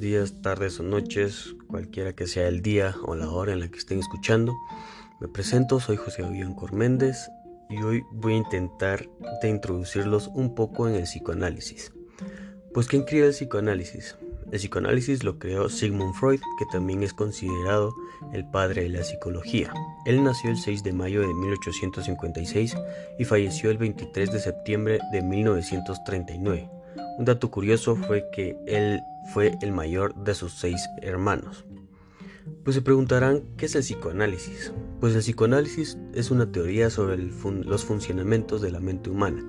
días, tardes o noches, cualquiera que sea el día o la hora en la que estén escuchando. Me presento, soy José Avión Corméndez y hoy voy a intentar de introducirlos un poco en el psicoanálisis. Pues ¿quién creó el psicoanálisis? El psicoanálisis lo creó Sigmund Freud, que también es considerado el padre de la psicología. Él nació el 6 de mayo de 1856 y falleció el 23 de septiembre de 1939. Un dato curioso fue que él fue el mayor de sus seis hermanos. Pues se preguntarán, ¿qué es el psicoanálisis? Pues el psicoanálisis es una teoría sobre los funcionamientos de la mente humana.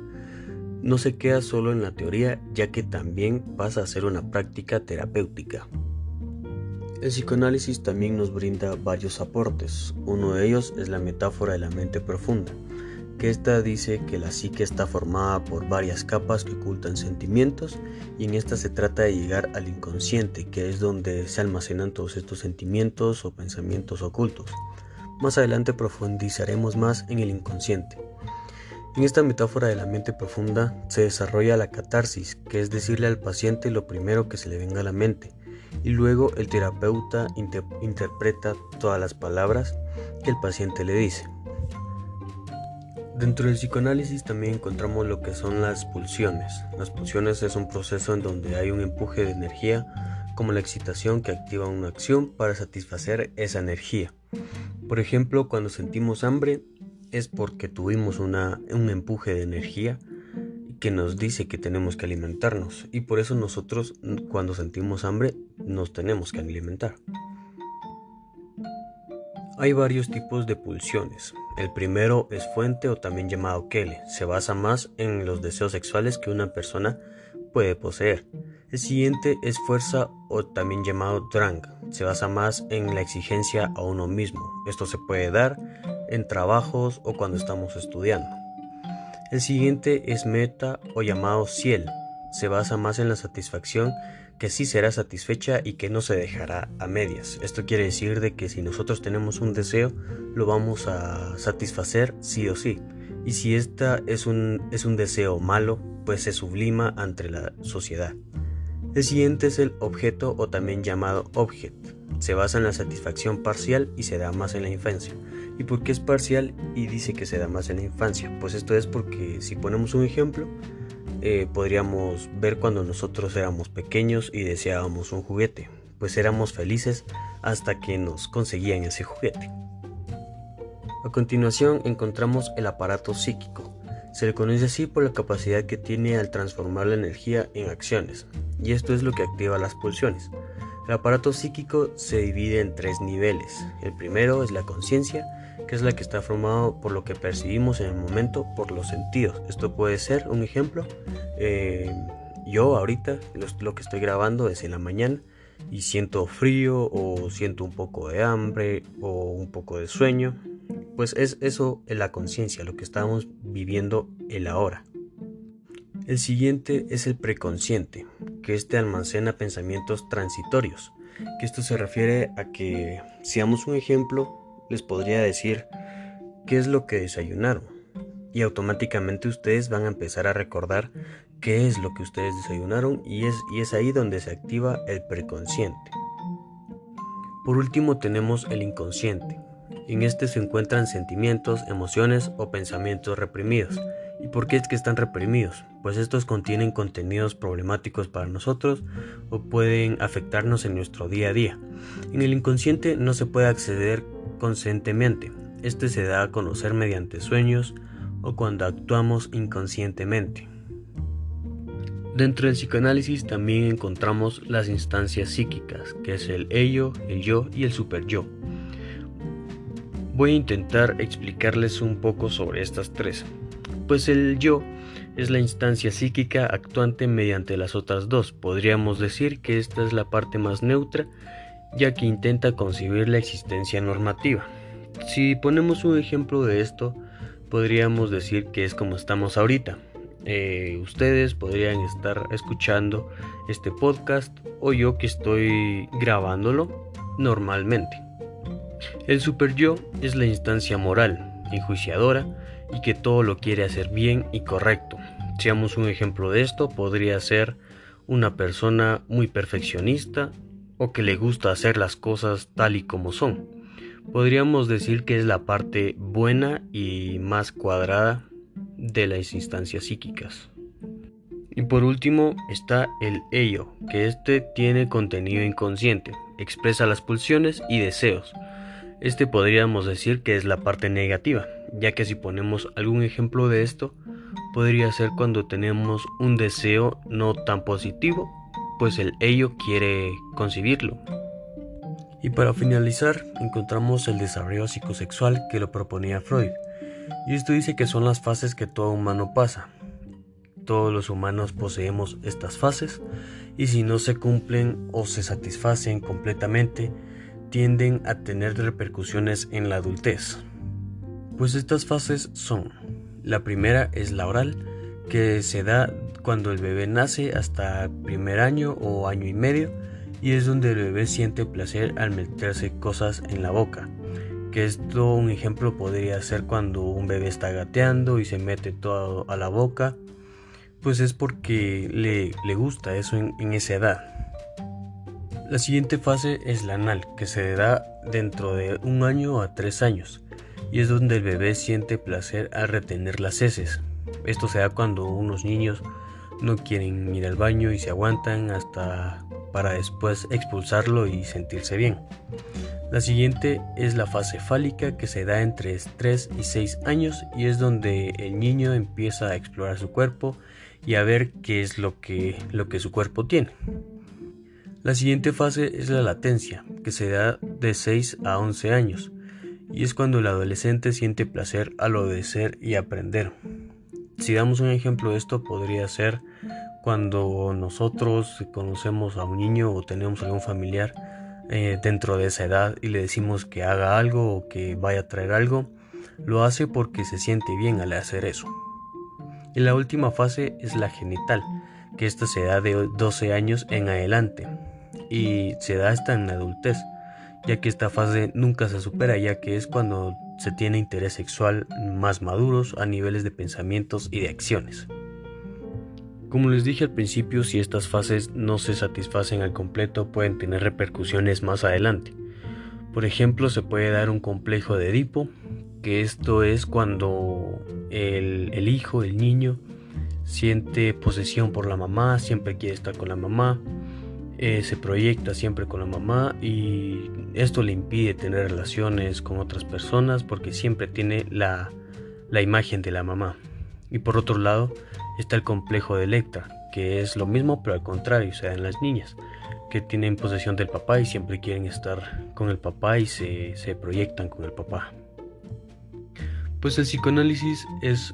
No se queda solo en la teoría, ya que también pasa a ser una práctica terapéutica. El psicoanálisis también nos brinda varios aportes. Uno de ellos es la metáfora de la mente profunda que esta dice que la psique está formada por varias capas que ocultan sentimientos y en esta se trata de llegar al inconsciente, que es donde se almacenan todos estos sentimientos o pensamientos ocultos. Más adelante profundizaremos más en el inconsciente. En esta metáfora de la mente profunda se desarrolla la catarsis, que es decirle al paciente lo primero que se le venga a la mente, y luego el terapeuta interpreta todas las palabras que el paciente le dice. Dentro del psicoanálisis también encontramos lo que son las pulsiones. Las pulsiones es un proceso en donde hay un empuje de energía como la excitación que activa una acción para satisfacer esa energía. Por ejemplo, cuando sentimos hambre es porque tuvimos una, un empuje de energía que nos dice que tenemos que alimentarnos y por eso nosotros cuando sentimos hambre nos tenemos que alimentar. Hay varios tipos de pulsiones. El primero es fuente o también llamado Kele. Se basa más en los deseos sexuales que una persona puede poseer. El siguiente es fuerza o también llamado Drang. Se basa más en la exigencia a uno mismo. Esto se puede dar en trabajos o cuando estamos estudiando. El siguiente es meta o llamado ciel. Se basa más en la satisfacción que sí será satisfecha y que no se dejará a medias. Esto quiere decir de que si nosotros tenemos un deseo, lo vamos a satisfacer sí o sí. Y si esta es un, es un deseo malo, pues se sublima ante la sociedad. El siguiente es el objeto o también llamado object. Se basa en la satisfacción parcial y se da más en la infancia. ¿Y por qué es parcial y dice que se da más en la infancia? Pues esto es porque si ponemos un ejemplo, eh, podríamos ver cuando nosotros éramos pequeños y deseábamos un juguete, pues éramos felices hasta que nos conseguían ese juguete. A continuación encontramos el aparato psíquico. Se le conoce así por la capacidad que tiene al transformar la energía en acciones, y esto es lo que activa las pulsiones. El aparato psíquico se divide en tres niveles. El primero es la conciencia, que es la que está formado por lo que percibimos en el momento por los sentidos. Esto puede ser un ejemplo. Eh, yo ahorita lo, que estoy grabando es en la mañana y siento frío o siento un poco de hambre o un poco de sueño. Pues es eso en la conciencia, lo que estamos viviendo el ahora. El siguiente es el preconsciente, que este almacena pensamientos transitorios, que esto se refiere a que, si damos un ejemplo, les podría decir qué es lo que desayunaron. Y automáticamente ustedes van a empezar a recordar qué es lo que ustedes desayunaron y es, y es ahí donde se activa el preconsciente. Por último tenemos el inconsciente. En este se encuentran sentimientos, emociones o pensamientos reprimidos. ¿Y por qué es que están reprimidos? Pues estos contienen contenidos problemáticos para nosotros o pueden afectarnos en nuestro día a día. En el inconsciente no se puede acceder conscientemente. Este se da a conocer mediante sueños o cuando actuamos inconscientemente. Dentro del psicoanálisis también encontramos las instancias psíquicas, que es el ello, el yo y el superyo. Voy a intentar explicarles un poco sobre estas tres, pues el yo es la instancia psíquica actuante mediante las otras dos. Podríamos decir que esta es la parte más neutra ya que intenta concebir la existencia normativa. Si ponemos un ejemplo de esto, podríamos decir que es como estamos ahorita. Eh, ustedes podrían estar escuchando este podcast o yo que estoy grabándolo normalmente. El super yo es la instancia moral, enjuiciadora y que todo lo quiere hacer bien y correcto. Si damos un ejemplo de esto, podría ser una persona muy perfeccionista o que le gusta hacer las cosas tal y como son. Podríamos decir que es la parte buena y más cuadrada de las instancias psíquicas. Y por último está el ello, que este tiene contenido inconsciente, expresa las pulsiones y deseos. Este podríamos decir que es la parte negativa, ya que si ponemos algún ejemplo de esto, podría ser cuando tenemos un deseo no tan positivo, pues el ello quiere concebirlo. Y para finalizar, encontramos el desarrollo psicosexual que lo proponía Freud. Y esto dice que son las fases que todo humano pasa, todos los humanos poseemos estas fases y si no se cumplen o se satisfacen completamente, tienden a tener repercusiones en la adultez. Pues estas fases son, la primera es la oral, que se da cuando el bebé nace hasta primer año o año y medio y es donde el bebé siente placer al meterse cosas en la boca. Que esto un ejemplo podría ser cuando un bebé está gateando y se mete todo a la boca pues es porque le, gusta eso en, en esa edad. La siguiente fase es la anal, que se da dentro de un año a tres años, y es donde el bebé siente placer al retener las heces. Esto se da cuando unos niños no quieren ir al baño y se aguantan hasta para después expulsarlo y sentirse bien. La siguiente es la fase fálica que se da entre 3 y 6 años y es donde el niño empieza a explorar su cuerpo y a ver qué es lo que, lo que su cuerpo tiene. La siguiente fase es la latencia, que se da de 6 a 11 años, y es cuando el adolescente siente placer al obedecer y aprender. Si damos un ejemplo de esto, podría ser cuando nosotros conocemos a un niño o tenemos algún familiar eh, dentro de esa edad y le decimos que haga algo o que vaya a traer algo, lo hace porque se siente bien al hacer eso. Y la última fase es la genital, que esta se da de 12 años en adelante y se da hasta en la adultez, ya que esta fase nunca se supera, ya que es cuando se tiene interés sexual más maduros a niveles de pensamientos y de acciones. Como les dije al principio, si estas fases no se satisfacen al completo pueden tener repercusiones más adelante. Por ejemplo, se puede dar un complejo de Edipo, que esto es cuando el, hijo, el niño, siente posesión por la mamá, siempre quiere estar con la mamá, se proyecta siempre con la mamá y esto le impide tener relaciones con otras personas porque siempre tiene la, la imagen de la mamá. Y por otro lado está el complejo de Electra, que es lo mismo pero al contrario, o sea, en las niñas, que tienen posesión del papá y siempre quieren estar con el papá y se, se proyectan con el papá. Pues el psicoanálisis es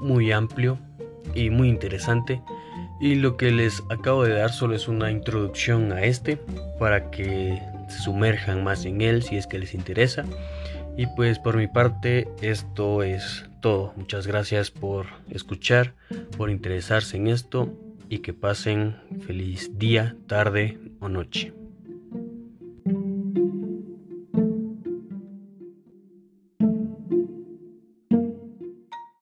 muy amplio y muy interesante y lo que les acabo de dar solo es una introducción a este para que se sumerjan más en él si es que les interesa. Y pues por mi parte esto es todo. Muchas gracias por escuchar, por interesarse en esto y que pasen feliz día, tarde o noche.